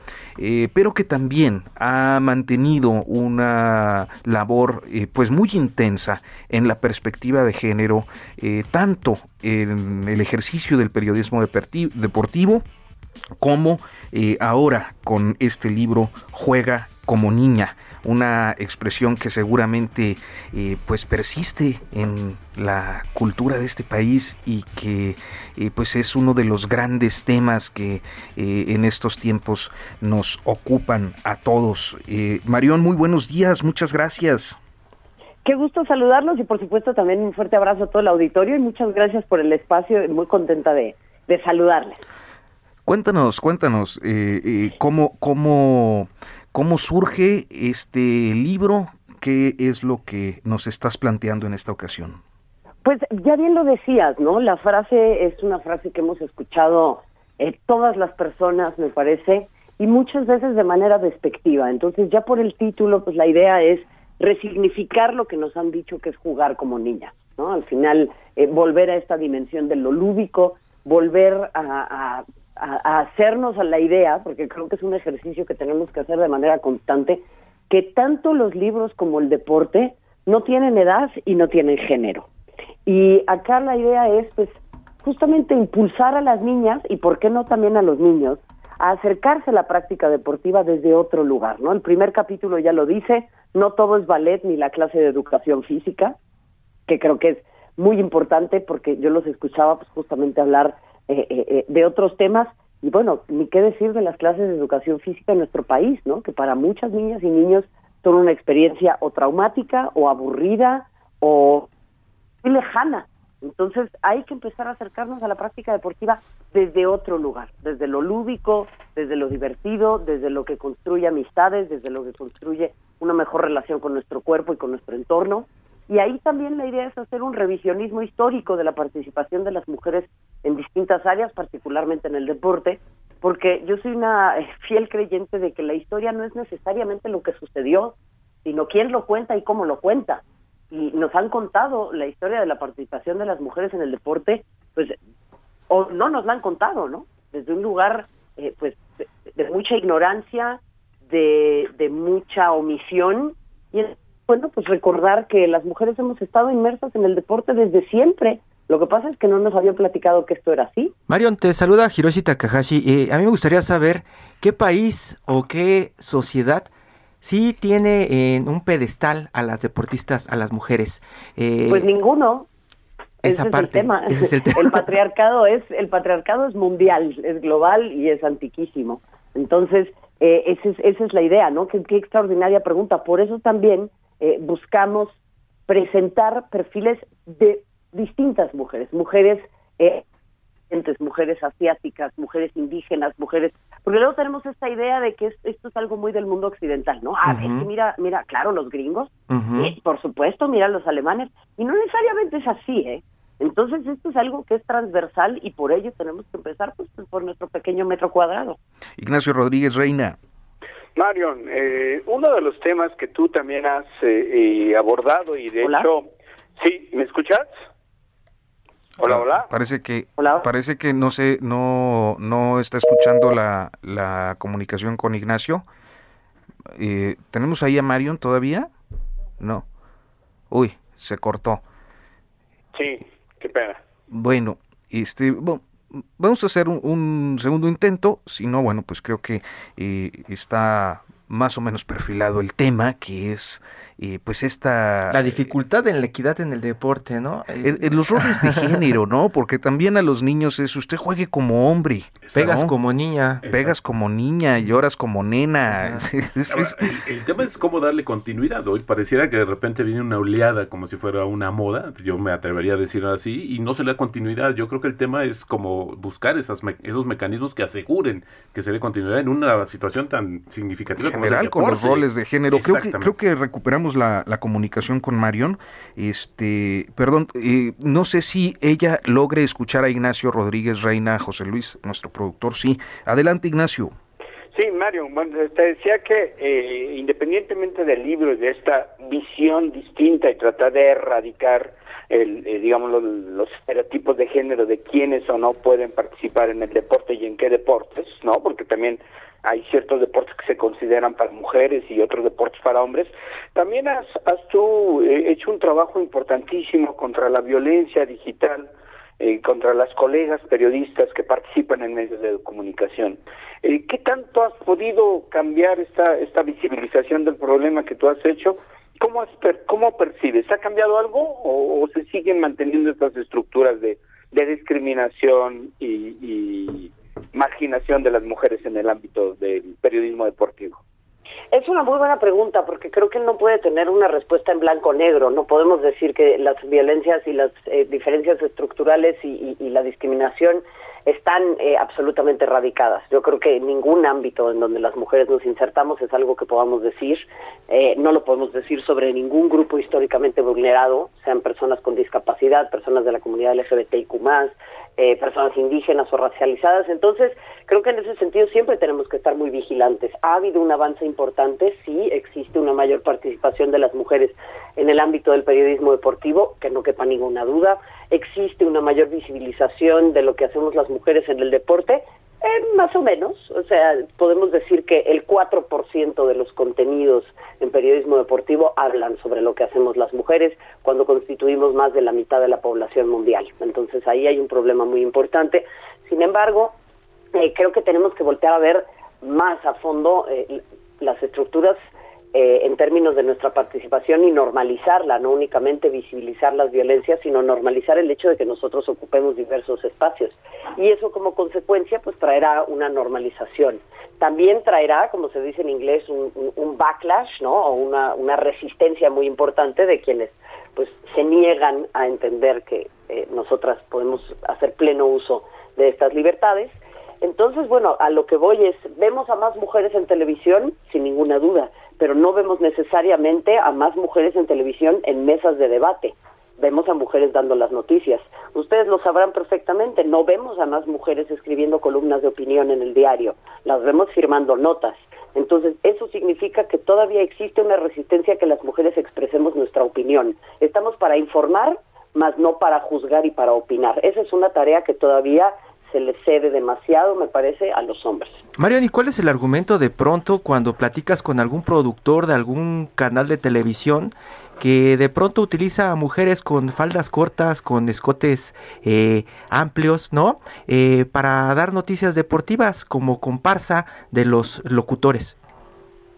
pero que también ha mantenido una labor pues muy intensa en la perspectiva de género, tanto en el ejercicio del periodismo deportivo, como eh, ahora con este libro Juega como niña, una expresión que seguramente eh, pues persiste en la cultura de este país y que eh, pues es uno de los grandes temas que en estos tiempos nos ocupan a todos. Marión, muy buenos días, muchas gracias. Qué gusto saludarlos y por supuesto también un fuerte abrazo a todo el auditorio y muchas gracias por el espacio, muy contenta de saludarles. Cuéntanos, cuéntanos, eh, eh, cómo, cómo, cómo surge este libro, ¿qué es lo que nos estás planteando en esta ocasión? Pues ya bien lo decías, ¿no? La frase es una frase que hemos escuchado eh, todas las personas, me parece, y muchas veces de manera despectiva. Entonces ya por el título, pues la idea es resignificar lo que nos han dicho que es jugar como niña, ¿no? Al final, eh, volver a esta dimensión de lo lúdico, volver a, a, hacernos a la idea, porque creo que es un ejercicio que tenemos que hacer de manera constante, que tanto los libros como el deporte no tienen edad y no tienen género. Y acá la idea es, pues, justamente impulsar a las niñas y, ¿por qué no también a los niños? a acercarse a la práctica deportiva desde otro lugar, ¿no? El primer capítulo ya lo dice, no todo es ballet ni la clase de educación física, que creo que es muy importante porque yo los escuchaba pues justamente hablar eh, eh, eh, de otros temas y bueno, ni qué decir de las clases de educación física en nuestro país, ¿no? Que para muchas niñas y niños son una experiencia o traumática o aburrida o muy lejana. Entonces hay que empezar a acercarnos a la práctica deportiva desde otro lugar, desde lo lúdico, desde lo divertido, desde lo que construye amistades, desde lo que construye una mejor relación con nuestro cuerpo y con nuestro entorno. Y ahí también la idea es hacer un revisionismo histórico de la participación de las mujeres en distintas áreas, particularmente en el deporte, porque yo soy una fiel creyente de que la historia no es necesariamente lo que sucedió, sino quién lo cuenta y cómo lo cuenta y nos han contado la historia de la participación de las mujeres en el deporte, pues, o no nos la han contado, ¿no? Desde un lugar, eh, pues, de, mucha ignorancia, de, de mucha omisión, y bueno, pues recordar que las mujeres hemos estado inmersas en el deporte desde siempre. Lo que pasa es que no nos habían platicado que esto era así. Marion, te saluda Hiroshi Takahashi. Eh, a mí me gustaría saber qué país o qué sociedad sí tiene en un pedestal a las deportistas, a las mujeres. Eh, pues ninguno. Esa ese parte, es el tema. ese es el tema. patriarcado es el patriarcado es mundial, es global y es antiquísimo. Entonces eh, esa, es, esa es la idea, ¿no? Qué, qué extraordinaria pregunta. Por eso también eh, buscamos presentar perfiles de distintas mujeres, mujeres eh, mujeres asiáticas, mujeres indígenas, mujeres, porque luego tenemos esta idea de que esto es algo muy del mundo occidental, ¿no? A ver, mira, mira, claro, los gringos, por supuesto, mira los alemanes, y no necesariamente es así, ¿eh? Entonces esto es algo que es transversal y por ello tenemos que empezar pues, por nuestro pequeño metro cuadrado. Ignacio Rodríguez Reina. Marion, eh, uno de los temas que tú también has eh, eh, abordado y de hecho, sí, ¿me escuchas? Hola, hola. Parece que parece que no sé, no no está escuchando la, la comunicación con Ignacio. Eh, ¿Tenemos ahí a Marion todavía? No. Uy, se cortó. Sí, qué pena. Bueno, este, vamos a hacer un, segundo intento. Si no, bueno, pues creo que eh, está más o menos perfilado el tema, que es eh, pues esta... La dificultad en la equidad en el deporte, ¿no? En, los roles de género, ¿no? Porque también a los niños es, usted juegue como hombre. Pegas como niña. Pegas como niña, lloras como nena. el, tema es cómo darle continuidad. Hoy pareciera que de repente viene una oleada como si fuera una moda, yo me atrevería a decir así, y no se le da continuidad. Yo creo que el tema es como buscar esas esos mecanismos que aseguren que se dé continuidad en una situación tan significativa como General, con los roles de género. Creo que, creo que recuperamos la, comunicación con Marion. Este, perdón, eh, no sé si ella logre escuchar a Ignacio Rodríguez Reina, José Luis, nuestro productor. Sí, adelante Ignacio. Sí, Marion, bueno, te decía que eh, independientemente del libro y de esta visión distinta y tratar de erradicar el, eh, digamos los, los, estereotipos de género de quiénes o no pueden participar en el deporte y en qué deportes, ¿no? Porque también hay ciertos deportes que se consideran para mujeres y otros deportes para hombres. También has, has tú eh, hecho un trabajo importantísimo contra la violencia digital, eh, contra las colegas periodistas que participan en medios de comunicación. Eh, ¿Qué tanto has podido cambiar esta, esta visibilización del problema que tú has hecho? ¿Cómo, cómo percibes? ¿Ha cambiado algo o, se siguen manteniendo estas estructuras de, de discriminación y marginación de las mujeres en el ámbito del periodismo deportivo? Es una muy buena pregunta porque creo que no puede tener una respuesta en blanco-negro. No podemos decir que las violencias y las eh, diferencias estructurales y, la discriminación están eh, absolutamente erradicadas. Yo creo que ningún ámbito en donde las mujeres nos insertamos es algo que podamos decir. Eh, no lo podemos decir sobre ningún grupo históricamente vulnerado, sean personas con discapacidad, personas de la comunidad LGBTIQ+, eh, personas indígenas o racializadas. Entonces, creo que en ese sentido siempre tenemos que estar muy vigilantes. Ha habido un avance importante, sí, existe una mayor participación de las mujeres en el ámbito del periodismo deportivo, que no quepa ninguna duda. Existe una mayor visibilización de lo que hacemos las mujeres en el deporte, eh, más o menos, o sea, podemos decir que el 4% de los contenidos en periodismo deportivo hablan sobre lo que hacemos las mujeres cuando constituimos más de la mitad de la población mundial. Entonces ahí hay un problema muy importante. Sin embargo, eh, creo que tenemos que voltear a ver más a fondo eh, las estructuras eh, en términos de nuestra participación y normalizarla, no únicamente visibilizar las violencias, sino normalizar el hecho de que nosotros ocupemos diversos espacios. Y eso como consecuencia pues traerá una normalización. También traerá, como se dice en inglés, un, backlash, ¿no? O una, una resistencia muy importante de quienes pues se niegan a entender que eh, nosotras podemos hacer pleno uso de estas libertades. Entonces, bueno, a lo que voy es, vemos a más mujeres en televisión, sin ninguna duda, pero no vemos necesariamente a más mujeres en televisión en mesas de debate. Vemos a mujeres dando las noticias. Ustedes lo sabrán perfectamente, no vemos a más mujeres escribiendo columnas de opinión en el diario, las vemos firmando notas. Entonces, eso significa que todavía existe una resistencia a que las mujeres expresemos nuestra opinión. Estamos para informar, más no para juzgar y para opinar. Esa es una tarea que todavía se le cede demasiado, me parece, a los hombres. Marian, ¿y cuál es el argumento de pronto cuando platicas con algún productor de algún canal de televisión que de pronto utiliza a mujeres con faldas cortas, con escotes eh, amplios, ¿no? Eh, para dar noticias deportivas como comparsa de los locutores.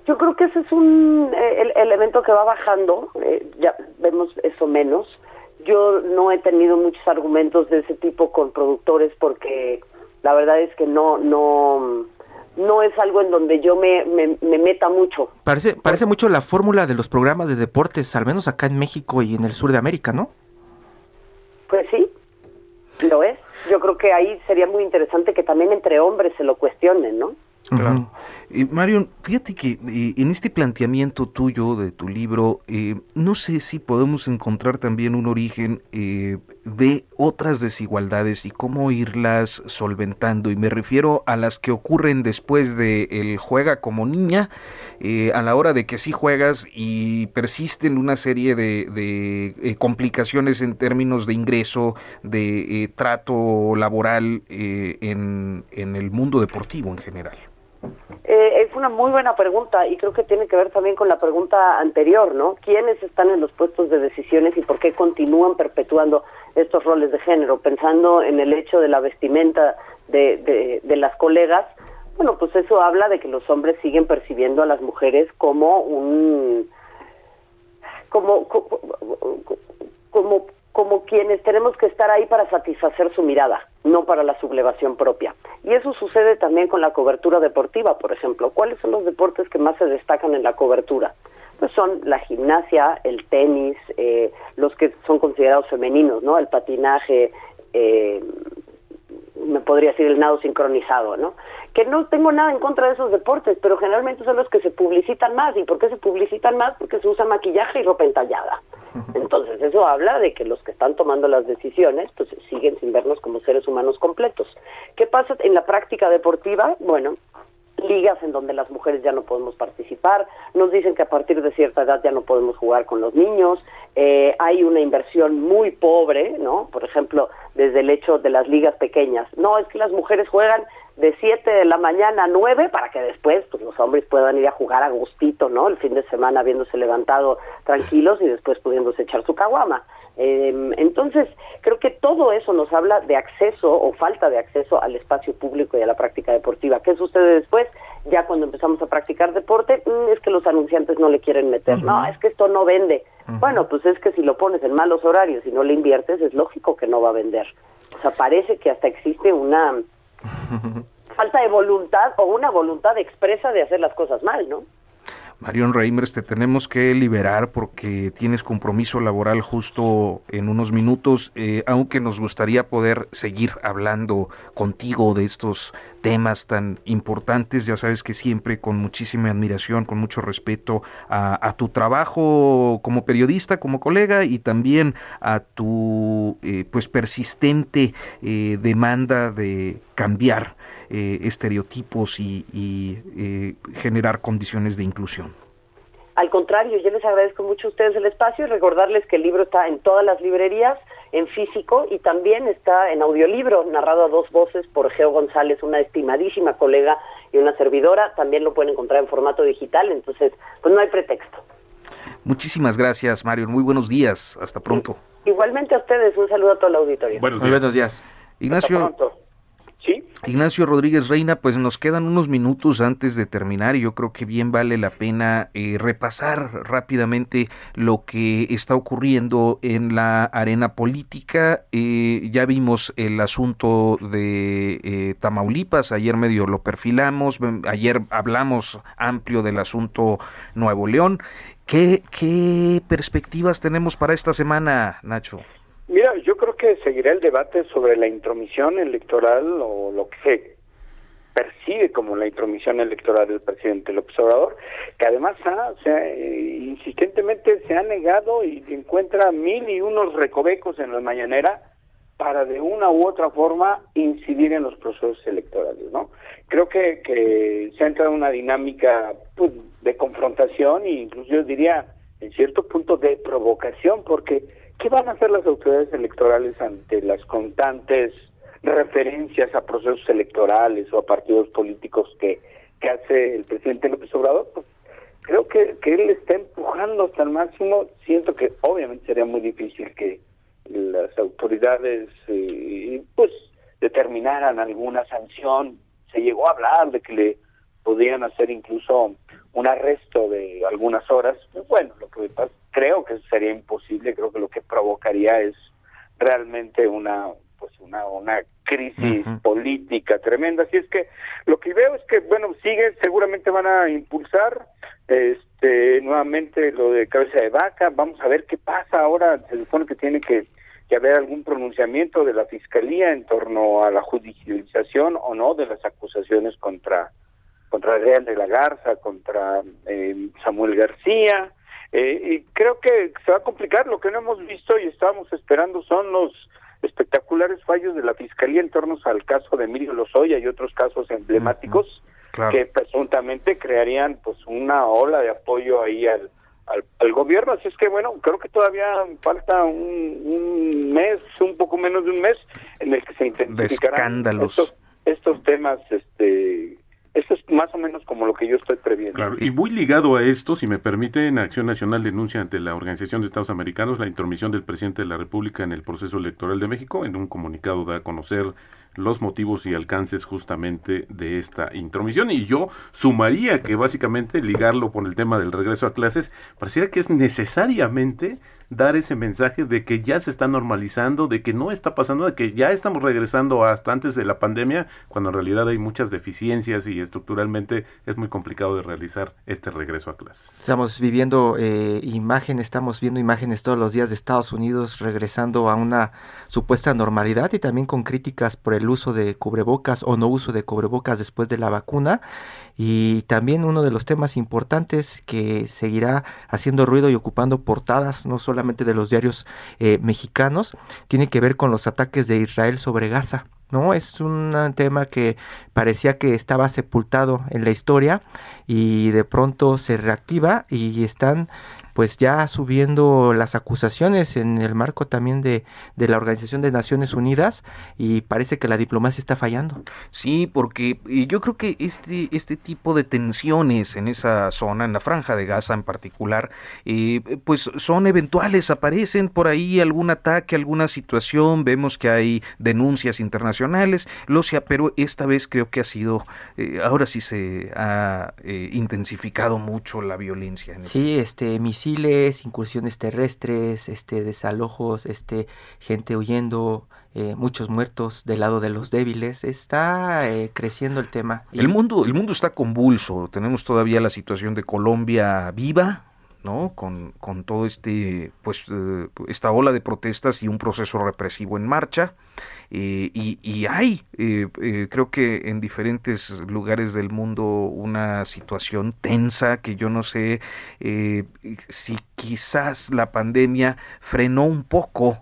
Yo creo que ese es un eh, elemento que va bajando, ya vemos eso menos yo no he tenido muchos argumentos de ese tipo con productores porque la verdad es que no no no es algo en donde yo me, me, meta mucho. Parece parece mucho la fórmula de los programas de deportes, al menos acá en México y en el sur de América, ¿no? Pues sí, lo es. Yo creo que ahí sería muy interesante que también entre hombres se lo cuestionen, ¿no? Claro. Eh, Marion, fíjate que eh, en este planteamiento tuyo de tu libro, eh, no sé si podemos encontrar también un origen de otras desigualdades y cómo irlas solventando. Y me refiero a las que ocurren después de el juega como niña, a la hora de que sí juegas y persisten una serie de, de complicaciones en términos de ingreso, de trato laboral en, en el mundo deportivo en general. Una muy buena pregunta y creo que tiene que ver también con la pregunta anterior, ¿no? ¿Quiénes están en los puestos de decisiones y por qué continúan perpetuando estos roles de género? Pensando en el hecho de la vestimenta de, de, las colegas, bueno, pues eso habla de que los hombres siguen percibiendo a las mujeres como un como como quienes tenemos que estar ahí para satisfacer su mirada, no para la sublevación propia. Y eso sucede también con la cobertura deportiva, por ejemplo. ¿Cuáles son los deportes que más se destacan en la cobertura? Pues son la gimnasia, el tenis, eh, los que son considerados femeninos, ¿no? El patinaje, eh, me podría decir el nado sincronizado, ¿no? Que no tengo nada en contra de esos deportes, pero generalmente son los que se publicitan más. ¿Y por qué se publicitan más? Porque se usa maquillaje y ropa entallada. Entonces, eso habla de que los que están tomando las decisiones, pues siguen sin vernos como seres humanos completos. ¿Qué pasa en la práctica deportiva? Bueno, ligas en donde las mujeres ya no podemos participar, nos dicen que a partir de cierta edad ya no podemos jugar con los niños, eh, hay una inversión muy pobre, ¿no? Por ejemplo, desde el hecho de las ligas pequeñas. No, es que las mujeres juegan de 7 de la mañana a 9 para que después pues, los hombres puedan ir a jugar a gustito, ¿no? El fin de semana habiéndose levantado tranquilos y después pudiéndose echar su caguama. Em, entonces, creo que todo eso nos habla de acceso o falta de acceso al espacio público y a la práctica deportiva. ¿Qué sucede después? Ya cuando empezamos a practicar deporte, mm, es que los anunciantes no le quieren meter. No, es que esto no vende. Bueno, pues es que si lo pones en malos horarios y no le inviertes, es lógico que no va a vender. O sea, parece que hasta existe una falta de voluntad o una voluntad expresa de hacer las cosas mal, ¿no? Marion Reimers, te tenemos que liberar porque tienes compromiso laboral justo en unos minutos, eh, aunque nos gustaría poder seguir hablando contigo de estos temas tan importantes. Ya sabes que siempre con muchísima admiración, con mucho respeto a, tu trabajo como periodista, como colega y también a tu eh, pues persistente eh, demanda de cambiar eh, estereotipos y, eh, generar condiciones de inclusión. Al contrario, yo les agradezco mucho a ustedes el espacio y recordarles que el libro está en todas las librerías, en físico y también está en audiolibro, narrado a dos voces por Geo González, una estimadísima colega y una servidora. También lo pueden encontrar en formato digital, entonces, pues no hay pretexto. Muchísimas gracias, Mario. Muy buenos días. Hasta pronto. Igualmente a ustedes, un saludo a todo el auditorio. Buenos días. buenos días. Ignacio. Ignacio Rodríguez Reina, pues nos quedan unos minutos antes de terminar y yo creo que bien vale la pena eh, repasar rápidamente lo que está ocurriendo en la arena política. Eh, ya vimos el asunto de eh, Tamaulipas, ayer medio lo perfilamos, ayer hablamos amplio del asunto Nuevo León. ¿Qué, qué perspectivas tenemos para esta semana, Nacho? Creo que seguirá el debate sobre la intromisión electoral o lo que se percibe como la intromisión electoral del presidente López Obrador, que además ha, eh, insistentemente se ha negado y encuentra mil y unos recovecos en la mañanera para de una u otra forma incidir en los procesos electorales, ¿no? Creo que, que se ha entrado en una dinámica pues, de confrontación e incluso yo diría en cierto punto de provocación, porque ¿Qué van a hacer las autoridades electorales ante las constantes referencias a procesos electorales o a partidos políticos que, hace el presidente López Obrador? Pues creo que, que él está empujando hasta el máximo. Siento que obviamente sería muy difícil que las autoridades eh, pues determinaran alguna sanción. Se llegó a hablar de que le podían hacer incluso un arresto de algunas horas. Bueno, lo que pasa creo que sería imposible, creo que lo que provocaría es realmente una pues una una crisis política tremenda, así es que lo que veo es que bueno, sigue seguramente van a impulsar este nuevamente lo de cabeza de vaca, vamos a ver qué pasa ahora, se supone que tiene que, que haber algún pronunciamiento de la fiscalía en torno a la judicialización o no de las acusaciones contra contra Real de la Garza, contra eh, Samuel García, eh, y creo que se va a complicar. Lo que no hemos visto y estábamos esperando son los espectaculares fallos de la Fiscalía en torno al caso de Emilio Lozoya y otros casos emblemáticos que presuntamente crearían pues una ola de apoyo ahí al, al, gobierno. Así es que bueno, creo que todavía falta un, mes, un poco menos de un mes en el que se intensificarán estos, estos temas este eso es más o menos como lo que yo estoy previendo. Claro, y muy ligado a esto, si me permiten, Acción Nacional denuncia ante la Organización de Estados Americanos la intromisión del presidente de la República en el proceso electoral de México. En un comunicado da a conocer los motivos y alcances justamente de esta intromisión. Y yo sumaría que básicamente ligarlo con el tema del regreso a clases, pareciera que es necesariamente dar ese mensaje de que ya se está normalizando, de que no está pasando, de que ya estamos regresando hasta antes de la pandemia, cuando en realidad hay muchas deficiencias y estructuralmente es muy complicado de realizar este regreso a clases. Estamos viviendo eh, imágenes, estamos viendo imágenes todos los días de Estados Unidos regresando a una supuesta normalidad y también con críticas por el uso de cubrebocas o no uso de cubrebocas después de la vacuna. Y también uno de los temas importantes que seguirá haciendo ruido y ocupando portadas, no solamente de los diarios eh, mexicanos, tiene que ver con los ataques de Israel sobre Gaza. ¿no? Es un tema que parecía que estaba sepultado en la historia y de pronto se reactiva y están pues ya subiendo las acusaciones en el marco también de, de, la Organización de Naciones Unidas y parece que la diplomacia está fallando. Sí, porque yo creo que este, este tipo de tensiones en esa zona, en la franja de Gaza en particular, eh, pues son eventuales, aparecen por ahí algún ataque, alguna situación, vemos que hay denuncias internacionales, lo sea, pero esta vez creo que ha sido, eh, ahora sí se ha eh, intensificado mucho la violencia. En sí, este, incursiones terrestres, este, desalojos, este, gente huyendo, eh, muchos muertos del lado de los débiles. Está eh, creciendo el tema. El mundo, el mundo está convulso. Tenemos todavía la situación de Colombia viva, ¿no? Con, con todo este, pues, eh, esta ola de protestas y un proceso represivo en marcha. Eh, y, y, hay, eh, creo que en diferentes lugares del mundo, una situación tensa que yo no sé si quizás la pandemia frenó un poco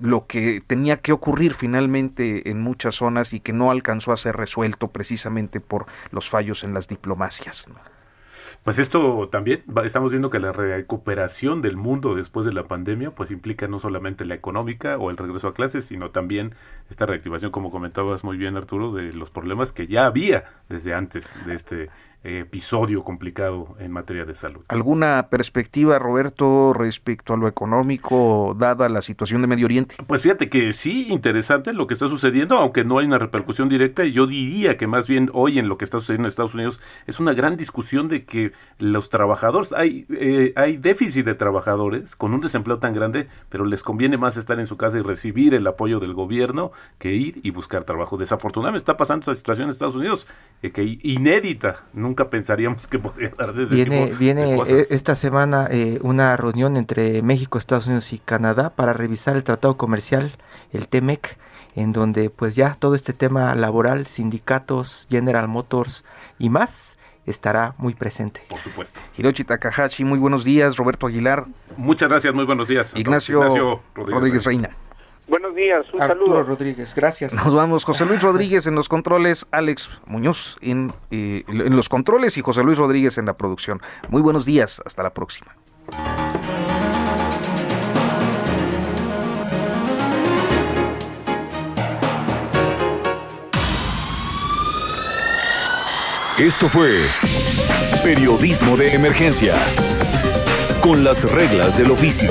lo que tenía que ocurrir finalmente en muchas zonas y que no alcanzó a ser resuelto precisamente por los fallos en las diplomacias. Pues esto también, estamos viendo que la recuperación del mundo después de la pandemia, pues implica no solamente la económica o el regreso a clases, sino también esta reactivación, como comentabas muy bien Arturo, de los problemas que ya había desde antes de este episodio complicado en materia de salud. ¿Alguna perspectiva, Roberto, respecto a lo económico, dada la situación de Medio Oriente? Pues fíjate que sí, interesante lo que está sucediendo, aunque no hay una repercusión directa. Yo diría que más bien hoy en lo que está sucediendo en Estados Unidos es una gran discusión de que los trabajadores, hay, eh, hay déficit de trabajadores con un desempleo tan grande, pero les conviene más estar en su casa y recibir el apoyo del gobierno que ir y buscar trabajo. Desafortunadamente está pasando esa situación en Estados Unidos, eh, que inédita, nunca pensaríamos que podría darse ese viene, tipo viene de eh, esta semana eh, una reunión entre México, Estados Unidos y Canadá para revisar el tratado comercial, el TEMEC, en donde pues ya todo este tema laboral, sindicatos, General Motors y más estará muy presente. Por supuesto. Hiroshi Takahashi, muy buenos días. Roberto Aguilar. Muchas gracias, muy buenos días. Ignacio, Ignacio Rodríguez, Rodríguez Reina. Buenos días, un Arturo saludo. Rodríguez, gracias. Nos vamos, José Luis Rodríguez en los controles, Alex Muñoz en, eh, en los controles y José Luis Rodríguez en la producción. Muy buenos días, hasta la próxima. Esto fue Periodismo de Emergencia, con las reglas del oficio.